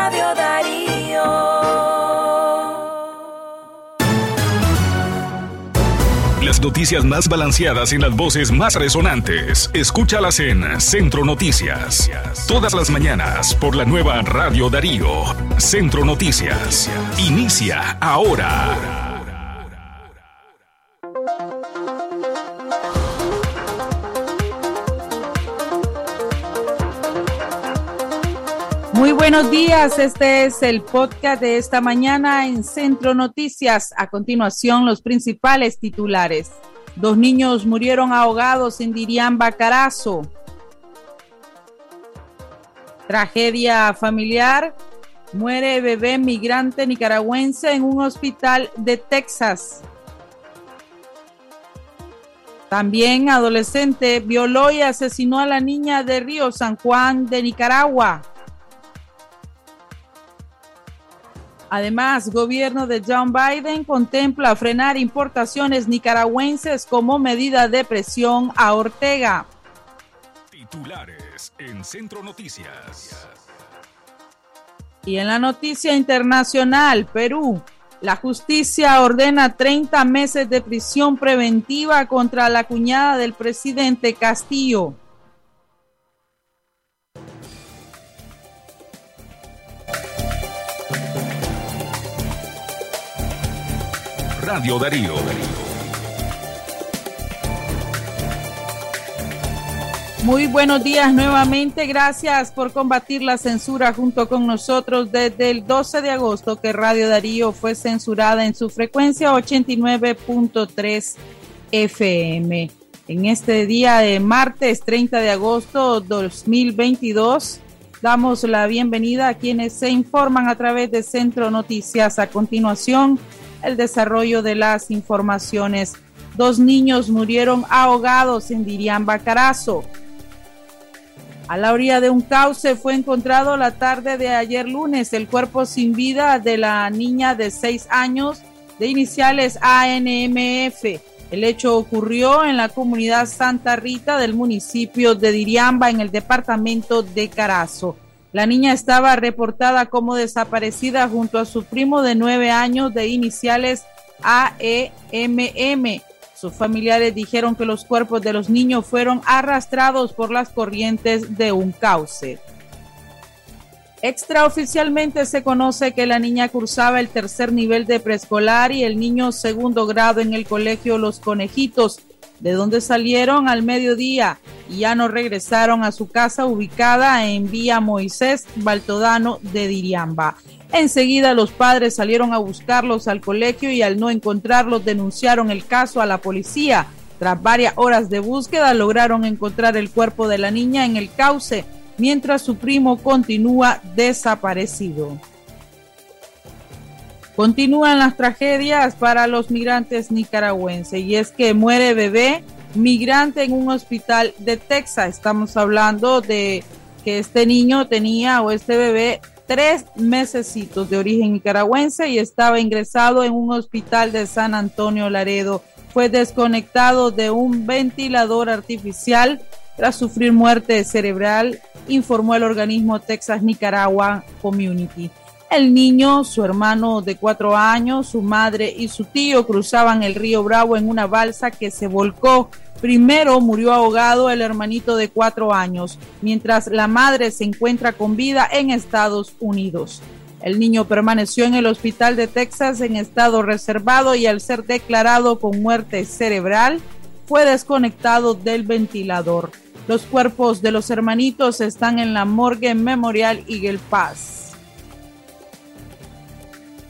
Radio Darío. Las noticias más balanceadas y las voces más resonantes. Escúchalas en Centro Noticias. Todas las mañanas por la nueva Radio Darío. Centro Noticias. Inicia ahora. Muy buenos días, este es el podcast de esta mañana en Centro Noticias. A continuación, los principales titulares. Dos niños murieron ahogados en Diriamba, Carazo. Tragedia familiar. Muere bebé migrante nicaragüense en un hospital de Texas. También adolescente violó y asesinó a la niña de Río San Juan de Nicaragua. Además, gobierno de John Biden contempla frenar importaciones nicaragüenses como medida de presión a Ortega. Titulares en Centro Noticias. Y en la noticia internacional, Perú, la justicia ordena 30 meses de prisión preventiva contra la cuñada del presidente Castillo. Radio Darío. Muy buenos días nuevamente. Gracias por combatir la censura junto con nosotros desde el 12 de agosto que Radio Darío fue censurada en su frecuencia 89.3 FM. En este día de martes 30 de agosto 2022 damos la bienvenida a quienes se informan a través de Centro Noticias. A continuación, el desarrollo de las informaciones. Dos niños murieron ahogados en Diriamba, Carazo. A la orilla de un cauce fue encontrado la tarde de ayer lunes el cuerpo sin vida de la niña de seis años de iniciales ANMF. El hecho ocurrió en la comunidad Santa Rita del municipio de Diriamba en el departamento de Carazo. La niña estaba reportada como desaparecida junto a su primo de nueve años de iniciales AEMM. Sus familiares dijeron que los cuerpos de los niños fueron arrastrados por las corrientes de un cauce. Extraoficialmente se conoce que la niña cursaba el tercer nivel de preescolar y el niño segundo grado en el colegio Los Conejitos de donde salieron al mediodía y ya no regresaron a su casa ubicada en Vía Moisés Baltodano de Diriamba. Enseguida los padres salieron a buscarlos al colegio y al no encontrarlos denunciaron el caso a la policía. Tras varias horas de búsqueda lograron encontrar el cuerpo de la niña en el cauce, mientras su primo continúa desaparecido. Continúan las tragedias para los migrantes nicaragüenses y es que muere bebé migrante en un hospital de Texas. Estamos hablando de que este niño tenía o este bebé tres mesecitos de origen nicaragüense y estaba ingresado en un hospital de San Antonio Laredo. Fue desconectado de un ventilador artificial tras sufrir muerte cerebral, informó el organismo Texas Nicaragua Community. El niño, su hermano de cuatro años, su madre y su tío cruzaban el río Bravo en una balsa que se volcó. Primero murió ahogado el hermanito de cuatro años, mientras la madre se encuentra con vida en Estados Unidos. El niño permaneció en el hospital de Texas en estado reservado y al ser declarado con muerte cerebral, fue desconectado del ventilador. Los cuerpos de los hermanitos están en la morgue Memorial Eagle Pass.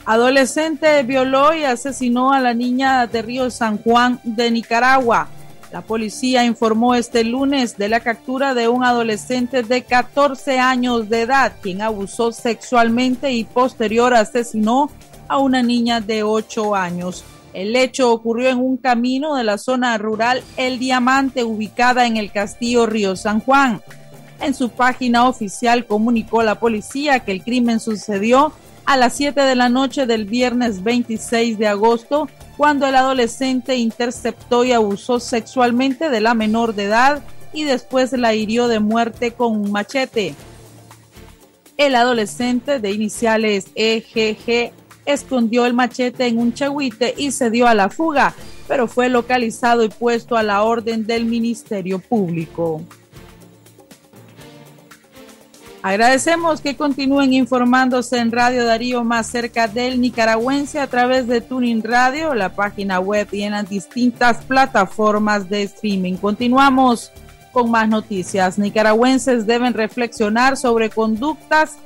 Adolescente violó y asesinó a la niña de Río San Juan de Nicaragua. La policía informó este lunes de la captura de un adolescente de 14 años de edad, quien abusó sexualmente y posterior asesinó a una niña de 8 años. El hecho ocurrió en un camino de la zona rural El Diamante, ubicada en el castillo Río San Juan. En su página oficial comunicó la policía que el crimen sucedió a las 7 de la noche del viernes 26 de agosto, cuando el adolescente interceptó y abusó sexualmente de la menor de edad y después la hirió de muerte con un machete. el adolescente de iniciales EGG escondió el machete en un chahuite y se dio a la fuga, pero fue localizado y puesto a la orden del Ministerio Público. Agradecemos que continúen informándose en Radio Darío más cerca del nicaragüense a través de Tuning Radio, la página web y en las distintas plataformas de streaming. Continuamos con más noticias. Nicaragüenses deben reflexionar sobre conductas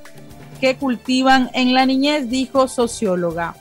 que cultivan en la niñez, dijo socióloga.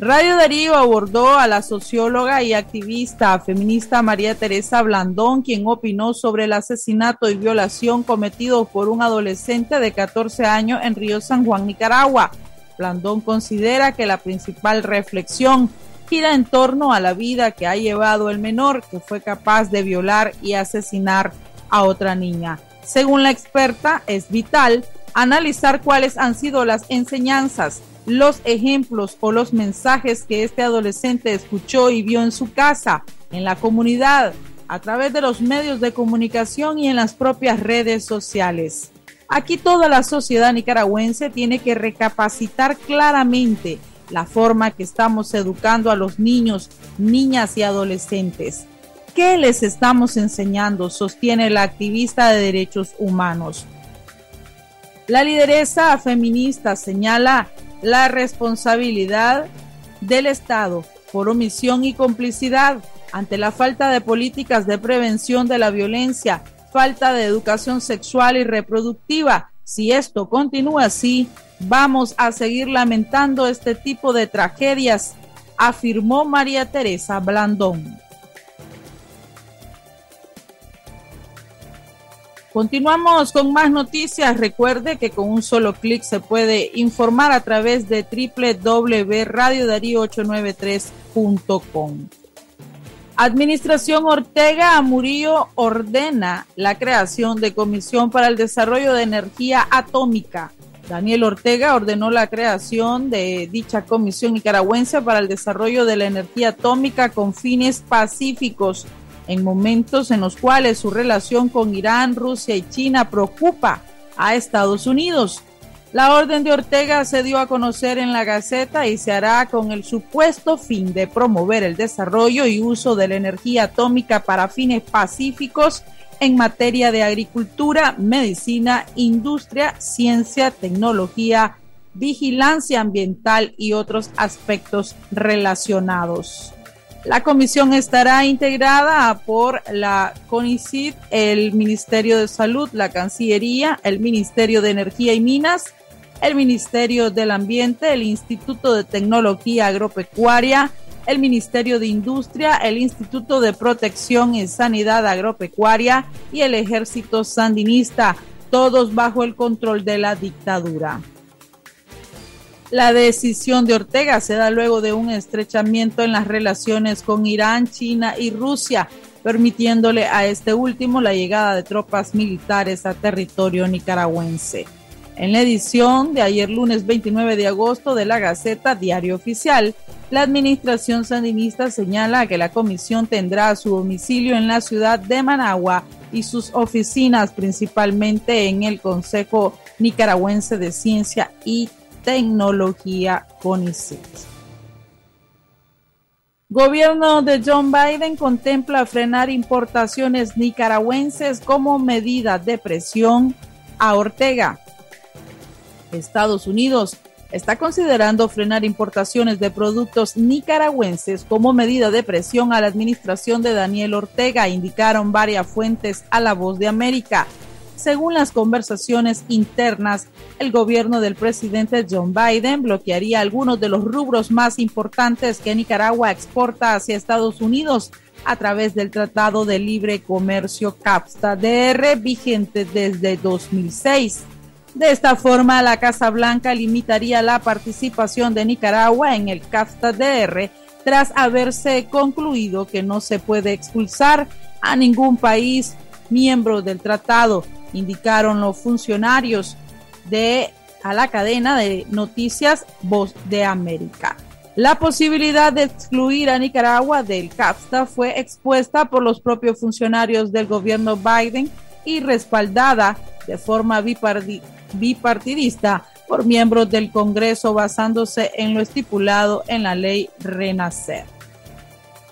Radio Darío abordó a la socióloga y activista feminista María Teresa Blandón, quien opinó sobre el asesinato y violación cometido por un adolescente de 14 años en Río San Juan, Nicaragua. Blandón considera que la principal reflexión gira en torno a la vida que ha llevado el menor que fue capaz de violar y asesinar a otra niña. Según la experta, es vital analizar cuáles han sido las enseñanzas los ejemplos o los mensajes que este adolescente escuchó y vio en su casa, en la comunidad, a través de los medios de comunicación y en las propias redes sociales. Aquí toda la sociedad nicaragüense tiene que recapacitar claramente la forma que estamos educando a los niños, niñas y adolescentes. ¿Qué les estamos enseñando? Sostiene la activista de derechos humanos. La lideresa feminista señala la responsabilidad del Estado por omisión y complicidad ante la falta de políticas de prevención de la violencia, falta de educación sexual y reproductiva. Si esto continúa así, vamos a seguir lamentando este tipo de tragedias, afirmó María Teresa Blandón. Continuamos con más noticias. Recuerde que con un solo clic se puede informar a través de www.radiodarío893.com. Administración Ortega Murillo ordena la creación de Comisión para el Desarrollo de Energía Atómica. Daniel Ortega ordenó la creación de dicha Comisión Nicaragüense para el Desarrollo de la Energía Atómica con fines pacíficos en momentos en los cuales su relación con Irán, Rusia y China preocupa a Estados Unidos. La orden de Ortega se dio a conocer en la Gaceta y se hará con el supuesto fin de promover el desarrollo y uso de la energía atómica para fines pacíficos en materia de agricultura, medicina, industria, ciencia, tecnología, vigilancia ambiental y otros aspectos relacionados. La comisión estará integrada por la CONICIT, el Ministerio de Salud, la Cancillería, el Ministerio de Energía y Minas, el Ministerio del Ambiente, el Instituto de Tecnología Agropecuaria, el Ministerio de Industria, el Instituto de Protección y Sanidad Agropecuaria y el Ejército Sandinista, todos bajo el control de la dictadura. La decisión de Ortega se da luego de un estrechamiento en las relaciones con Irán, China y Rusia, permitiéndole a este último la llegada de tropas militares a territorio nicaragüense. En la edición de ayer lunes 29 de agosto de la Gaceta Diario Oficial, la administración sandinista señala que la comisión tendrá su domicilio en la ciudad de Managua y sus oficinas principalmente en el Consejo Nicaragüense de Ciencia y tecnología CONICET. Gobierno de John Biden contempla frenar importaciones nicaragüenses como medida de presión a Ortega. Estados Unidos está considerando frenar importaciones de productos nicaragüenses como medida de presión a la administración de Daniel Ortega, indicaron varias fuentes a La Voz de América. Según las conversaciones internas, el gobierno del presidente John Biden bloquearía algunos de los rubros más importantes que Nicaragua exporta hacia Estados Unidos a través del Tratado de Libre Comercio CAPSTA-DR vigente desde 2006. De esta forma, la Casa Blanca limitaría la participación de Nicaragua en el CAFTA-DR tras haberse concluido que no se puede expulsar a ningún país miembro del tratado indicaron los funcionarios de a la cadena de noticias Voz de América. La posibilidad de excluir a Nicaragua del CAFTA fue expuesta por los propios funcionarios del gobierno Biden y respaldada de forma bipartidista por miembros del Congreso basándose en lo estipulado en la ley Renacer.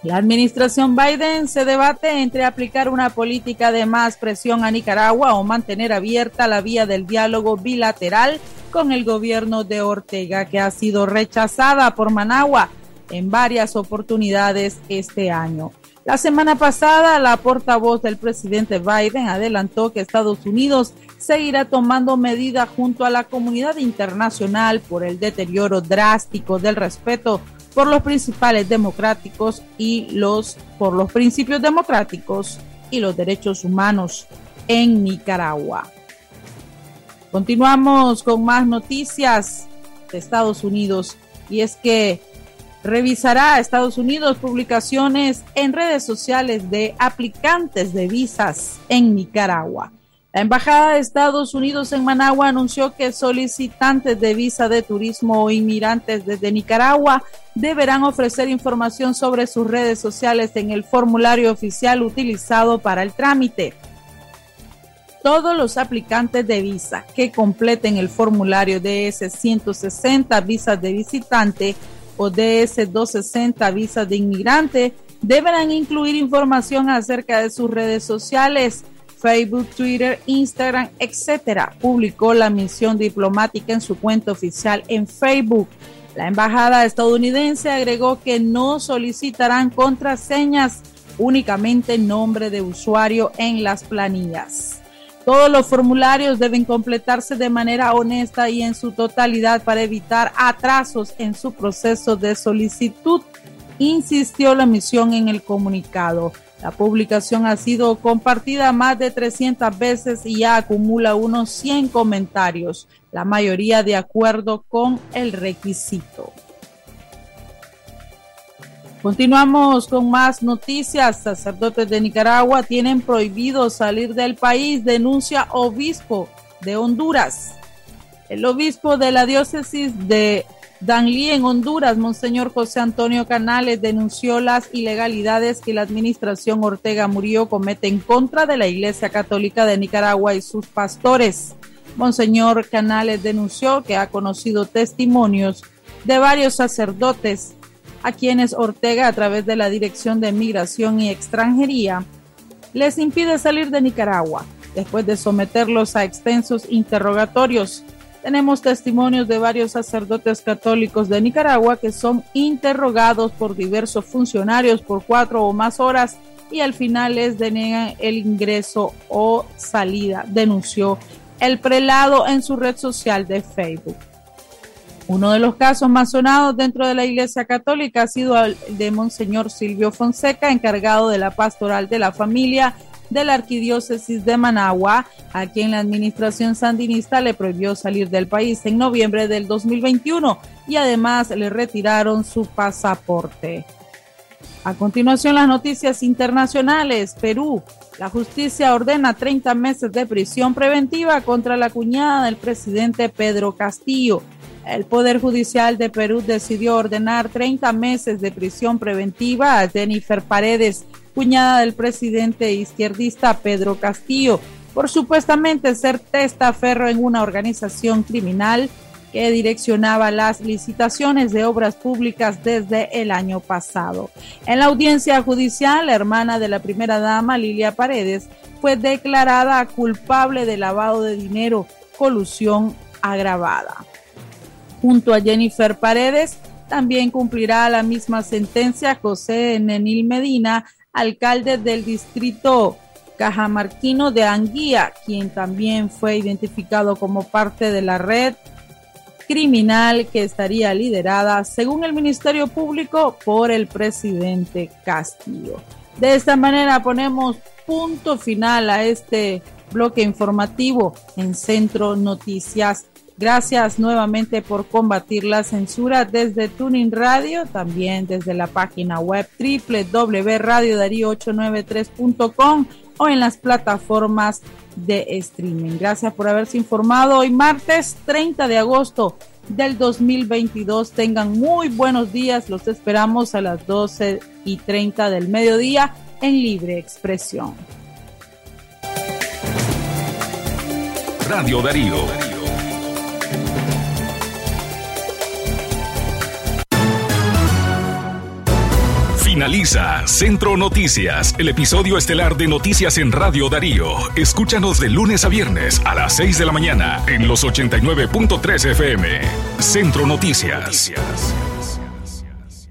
La administración Biden se debate entre aplicar una política de más presión a Nicaragua o mantener abierta la vía del diálogo bilateral con el gobierno de Ortega, que ha sido rechazada por Managua en varias oportunidades este año. La semana pasada, la portavoz del presidente Biden adelantó que Estados Unidos seguirá tomando medidas junto a la comunidad internacional por el deterioro drástico del respeto por los principales democráticos y los por los principios democráticos y los derechos humanos en Nicaragua. Continuamos con más noticias de Estados Unidos y es que revisará Estados Unidos publicaciones en redes sociales de aplicantes de visas en Nicaragua. La Embajada de Estados Unidos en Managua anunció que solicitantes de visa de turismo o inmigrantes desde Nicaragua deberán ofrecer información sobre sus redes sociales en el formulario oficial utilizado para el trámite. Todos los aplicantes de visa que completen el formulario DS-160 visas de visitante o DS-260 visas de inmigrante deberán incluir información acerca de sus redes sociales Facebook, Twitter, Instagram, etcétera, publicó la misión diplomática en su cuenta oficial en Facebook. La embajada estadounidense agregó que no solicitarán contraseñas, únicamente nombre de usuario en las planillas. Todos los formularios deben completarse de manera honesta y en su totalidad para evitar atrasos en su proceso de solicitud, insistió la misión en el comunicado. La publicación ha sido compartida más de 300 veces y ya acumula unos 100 comentarios, la mayoría de acuerdo con el requisito. Continuamos con más noticias. Sacerdotes de Nicaragua tienen prohibido salir del país, denuncia obispo de Honduras. El obispo de la diócesis de Danlí en Honduras, Monseñor José Antonio Canales denunció las ilegalidades que la administración Ortega Murillo comete en contra de la Iglesia Católica de Nicaragua y sus pastores. Monseñor Canales denunció que ha conocido testimonios de varios sacerdotes a quienes Ortega, a través de la Dirección de Migración y Extranjería, les impide salir de Nicaragua después de someterlos a extensos interrogatorios tenemos testimonios de varios sacerdotes católicos de Nicaragua que son interrogados por diversos funcionarios por cuatro o más horas y al final les denegan el ingreso o salida, denunció el prelado en su red social de Facebook. Uno de los casos más sonados dentro de la Iglesia Católica ha sido el de Monseñor Silvio Fonseca, encargado de la pastoral de la familia de la Arquidiócesis de Managua, a quien la administración sandinista le prohibió salir del país en noviembre del 2021 y además le retiraron su pasaporte. A continuación, las noticias internacionales. Perú. La justicia ordena 30 meses de prisión preventiva contra la cuñada del presidente Pedro Castillo. El Poder Judicial de Perú decidió ordenar 30 meses de prisión preventiva a Jennifer Paredes, cuñada del presidente izquierdista Pedro Castillo, por supuestamente ser testaferro en una organización criminal que direccionaba las licitaciones de obras públicas desde el año pasado. En la audiencia judicial, la hermana de la primera dama, Lilia Paredes, fue declarada culpable de lavado de dinero, colusión agravada. Junto a Jennifer Paredes, también cumplirá la misma sentencia José Nenil Medina, alcalde del distrito cajamarquino de Anguía, quien también fue identificado como parte de la red criminal que estaría liderada, según el Ministerio Público, por el presidente Castillo. De esta manera ponemos punto final a este bloque informativo en Centro Noticias Gracias nuevamente por combatir la censura desde Tuning Radio, también desde la página web www.radiodarío893.com o en las plataformas de streaming. Gracias por haberse informado hoy martes 30 de agosto del 2022. Tengan muy buenos días. Los esperamos a las 12 y 30 del mediodía en libre expresión. Radio Darío Finaliza Centro Noticias, el episodio estelar de Noticias en Radio Darío. Escúchanos de lunes a viernes a las 6 de la mañana en los 89.3 FM. Centro Noticias.